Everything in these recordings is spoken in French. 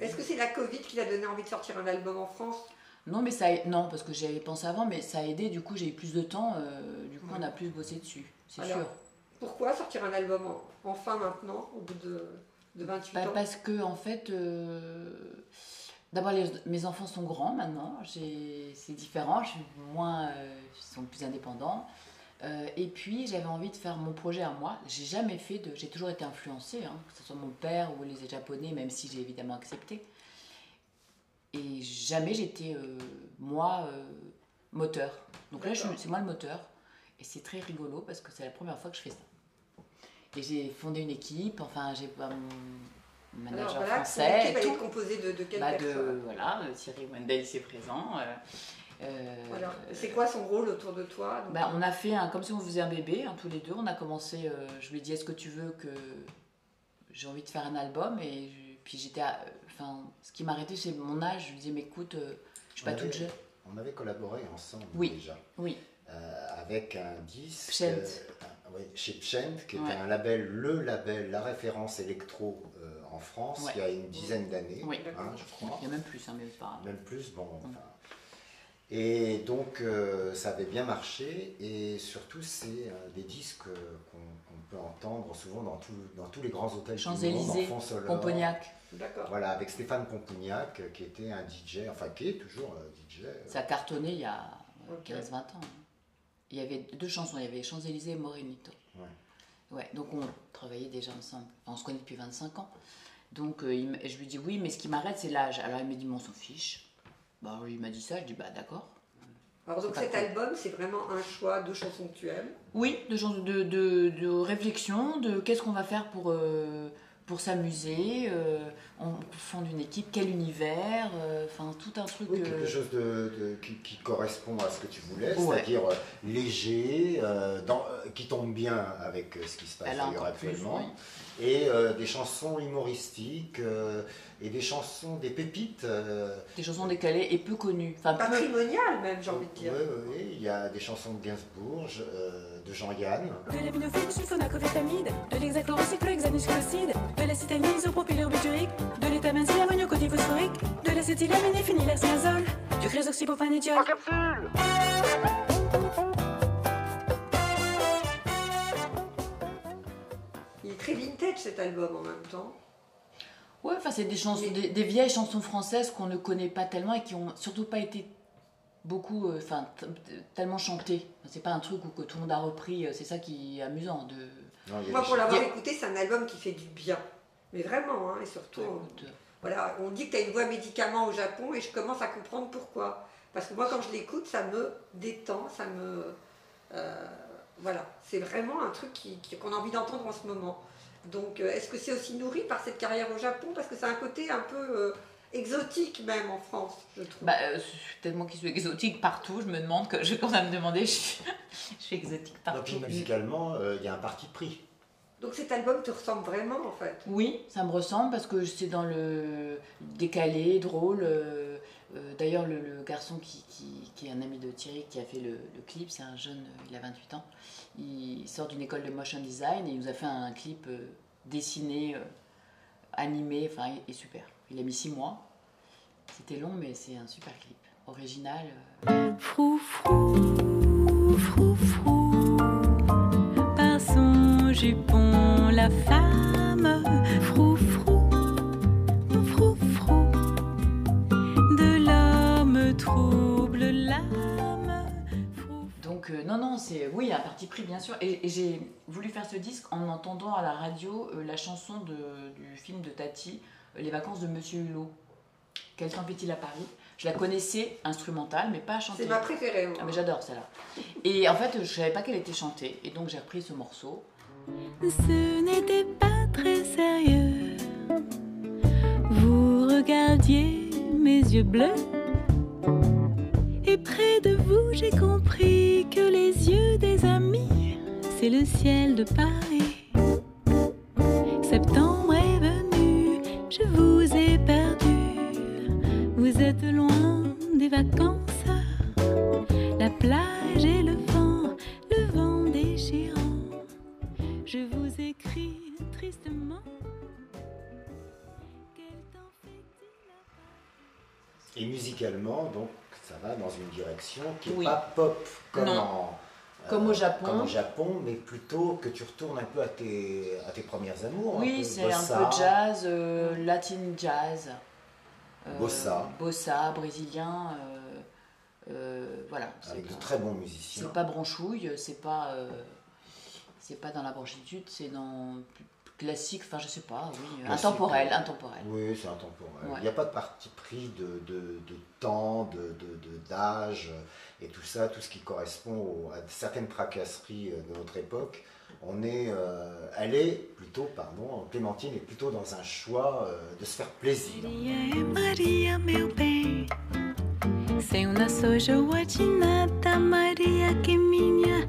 Est-ce que c'est la Covid qui t'a donné envie de sortir un album en France? Non, mais ça, non, parce que j'avais pensé avant, mais ça a aidé. Du coup, j'ai eu plus de temps. euh, du coup, on a plus bossé dessus, c'est sûr. Pourquoi sortir un album en- enfin maintenant, au bout de, de 28 Bah, ans? parce que en fait, euh, d'abord mes enfants sont grands maintenant, c'est différent, je suis moins, euh, ils sont plus indépendants. Euh, et puis j'avais envie de faire mon projet à moi. J'ai jamais fait de, j'ai toujours été influencée, hein, que ce soit mon père ou les japonais, même si j'ai évidemment accepté. Et jamais j'étais euh, moi euh, moteur. Donc là, c'est moi le moteur, et c'est très rigolo parce que c'est la première fois que je fais ça. Et j'ai fondé une équipe, enfin j'ai pas mon manager Alors voilà, français, est composée de, de quelles Bah, de, personnes voilà, euh, Thierry Wendel c'est présent. Euh, euh. C'est quoi son rôle autour de toi Donc, bah, on a fait un, comme si on faisait un bébé, hein, tous les deux. On a commencé, euh, je lui ai dit est-ce que tu veux que j'ai envie de faire un album? Et je- puis j'étais, à- enfin, ce qui m'arrêtait c'est mon âge. Je lui disais mais écoute, euh, je suis pas On toute avait- jeune. On avait collaboré ensemble Oui. déjà. Oui, euh, avec un disque euh, chez Pschent, qui était Ouais. un label, le label, la référence électro euh, en France, Ouais. il y a une dizaine d'années, Oui. hein, je crois. il y a même plus, hein, même pas. Même plus, bon. enfin. Et donc, euh, ça avait bien marché, et surtout, c'est euh, des disques euh, qu'on peut entendre souvent dans, tout- dans tous les grands hôtels du monde, Champs-Élysées. Pompognac, D'accord. Voilà, avec Stéphane Pompognac, qui était un DJ, enfin qui est toujours euh, DJ. ça a cartonné il y a ouais, Ok. 15-20 ans. Il y avait deux chansons, il y avait Champs-Élysées et Morenito. Ouais. Ouais, donc on travaillait déjà ensemble. Enfin, on se connaît depuis 25 ans. Donc euh, il je lui dis oui, mais ce qui m'arrête, c'est l'âge. Alors il me dit, mais on s'en fiche. Bah, il m'a dit ça, je dis, bah d'accord. Alors donc cet cool. album, c'est vraiment un choix de chansons que tu aimes? Oui, de, de, de, de réflexion, de qu'est-ce qu'on va faire pour, euh, pour s'amuser. euh, on fonde une équipe, quel univers, euh, enfin tout un truc. Oui, euh, quelque chose de, de- qui, qui correspond à ce que tu voulais, Ouais. c'est-à-dire euh, léger, euh, dans- euh, qui tombe bien avec euh, ce qui se passe d'ailleurs encore plus, actuellement, oui. et euh, des chansons humoristiques, euh, et des chansons, des pépites. euh, Des chansons décalées et peu connues. Enfin, peu- Patrimonial même, j'ai envie de dire. oui, oui, oui, il y a des chansons de Gainsbourg, je- euh, de Jean-Yann. De la vinophylle sulfonacrofétamide, de de l'acétylène isopropyl buturique, de l'étamazine de l'acétylamine et phénylaximazole, du chrysoxypophanédiol. Il est très vintage cet album en même temps. Ouais, enfin, c'est des chansons, Mais- des, des vieilles chansons françaises qu'on ne connaît pas tellement et qui ont surtout pas été beaucoup, euh, enfin, tellement chantées. C'est pas un truc où que tout le monde a repris. euh, C'est ça qui est amusant. De, Non, Moi pour l'avoir écouté, c'est un album qui fait du bien. Mais vraiment, hein, et surtout, écoute, euh, voilà, on dit que tu as une voix médicament au Japon et je commence à comprendre pourquoi. Parce que moi quand je l'écoute, ça me détend, ça me... euh, voilà, c'est vraiment un truc qu'on a envie d'entendre en ce moment. Donc est-ce que c'est aussi nourri par cette carrière au Japon? Parce que c'est un côté un peu euh, exotique même en France, je trouve. bah, euh, je suis tellement qui suis exotique partout. Je me demande que je quand à me demander, je suis, je suis exotique Donc, partout. musicalement, euh, il y a un parti pris. Donc cet album te ressemble vraiment en fait? Oui, ça me ressemble parce que c'est dans le décalé, drôle. euh, euh, D'ailleurs, le, le garçon qui, qui- qui est un ami de Thierry qui a fait le, le clip, c'est un jeune, il a 28 ans. Il sort d'une école de motion design et il nous a fait un clip dessiné, animé, enfin, et super. Il a mis 6 mois. C'était long, mais c'est un super clip. Original. euh, Frou frou, frou frou, par son jupon la femme, frou frou, frou frou, de l'homme trouble l'âme, Donc euh, non, non, c'est oui, un parti pris bien sûr. Et, et j'ai voulu faire ce disque en entendant à la radio euh, la chanson de- du film de Tati, Les vacances de Monsieur Hulot. Quel temps fait-il à Paris? Je la connaissais instrumentale, mais pas chantée. C'est ma préférée. moi. Ah, mais j'adore celle-là. Et en fait, je savais pas qu'elle était chantée, et donc j'ai repris ce morceau. Ce n'était pas très sérieux. Vous regardiez mes yeux bleus. Et près de vous, j'ai compris que les yeux des amis, c'est le ciel de Paris. Et musicalement, donc, ça va dans une direction qui n'est Oui. pas pop comme, Non. en- euh, Comme au Japon. comme au Japon, mais plutôt que tu retournes un peu à tes, à tes premières amours. Oui, c'est un bossa. peu jazz, euh, latin jazz. euh, Bossa. Bossa, brésilien. euh, euh, voilà. c'est Avec de très bons musiciens. C'est pas branchouille, c'est pas, euh, c'est pas dans la branchitude, c'est dans classique, enfin je sais pas, oui, Classique, intemporel, intemporel. Oui, c'est intemporel. Ouais. Il n'y a pas de parti pris de, de, de temps, de, de, de- d'âge et tout ça, tout ce qui correspond au- à certaines tracasseries euh, de notre époque. On est, euh, elle est plutôt, pardon, Clémentine est plutôt dans un choix euh, de se faire plaisir. Maria Maria, meu bem. Sem uma nada, Maria que minha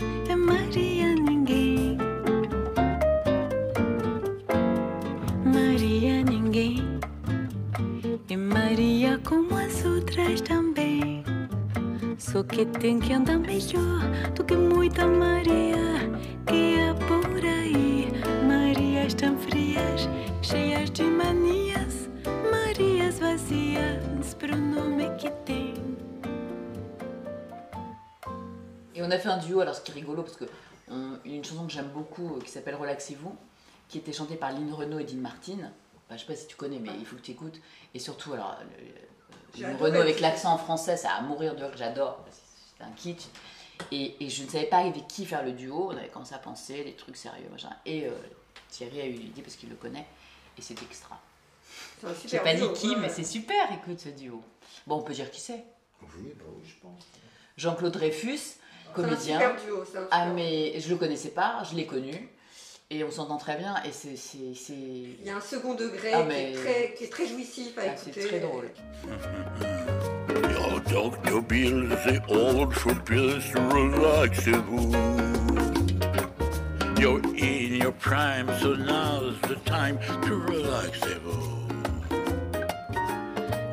Et on a fait un duo, alors ce qui est rigolo, parce que on- a une chanson que j'aime beaucoup euh, qui s'appelle Relaxez-vous, qui était chantée par Lynn Renault et Dean Martin. Enfin, je sais pas si tu connais, mais il faut que tu écoutes. Et surtout, alors, le- Adoré Renault avec l'accent en français, ça a à mourir de rire, j'adore. C'est un kitsch. Et, et je ne savais pas avec qui faire le duo, on avait commencé à penser, des trucs sérieux, machin. Et euh, Thierry a eu l'idée parce qu'il le connaît, et c'est extra. C'est un J'ai pas dit qui, ouais, mais c'est super, écoute ce duo. Bon, on peut dire qui c'est. Oui, bah oui, je pense. Jean-Claude Dreyfus, C'est un comédien. super duo, c'est un Ah mais je le connaissais pas, je l'ai connu et on s'entend très bien et c'est c'est c'est Il y a un second degré Ah, qui, mais- est très, qui est très jouissif à ah, c'est écouter. très drôle. You're in your prime, so now's the time to relaxez-vous.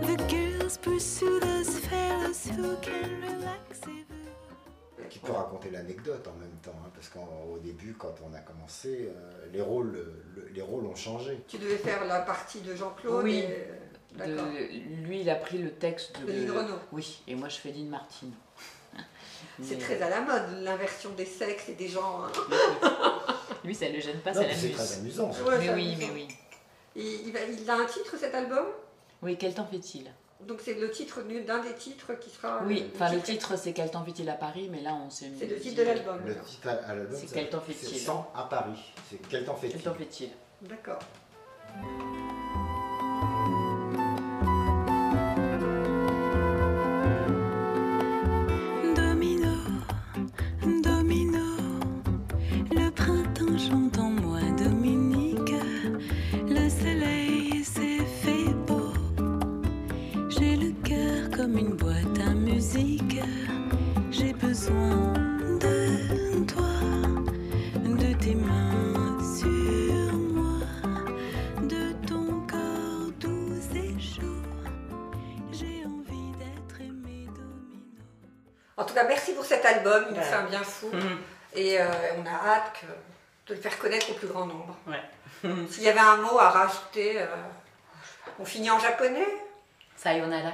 The girls pursue those fellows who can relax it. Qui peut raconter l'anecdote en même temps, hein, parce qu'au début, quand on a commencé, euh, les, rôles, le- les rôles ont changé. Tu devais faire la partie de Jean-Claude. Oui. et- De- D'accord. lui il a pris le texte de, De Lynn Renaud. Oui, et moi je fais Lynn Martin. C'est très à la mode, l'inversion des sexes et des genres. hein. Lui ça le gêne pas, Non, ça mais c'est l'amuse. très amusant. Ouais, Mais oui, amusant. mais oui. Il a un titre cet album? Oui, quel temps fait-il? Donc c'est le titre d'un des titres qui sera. Oui, euh, enfin le titre c'est Quel temps fait-il à Paris, mais là on s'est C'est le titre de l'album. Le titre à, l'album, C'est Quel temps fait-il C'est 100 à Paris. C'est Quel temps fait-il Quel temps fait-il D'accord. Comme une boîte à musique. J'ai besoin de toi, de tes mains sur moi, de ton corps doux et chaud. J'ai envie d'être aimé, domino. En tout cas, merci pour cet album, il nous fait un bien fou. Mhm. Et euh, on a hâte que- de le faire connaître au plus grand nombre. Ouais. S'il y avait un mot à rajouter, euh, on finit en japonais? Sayonara.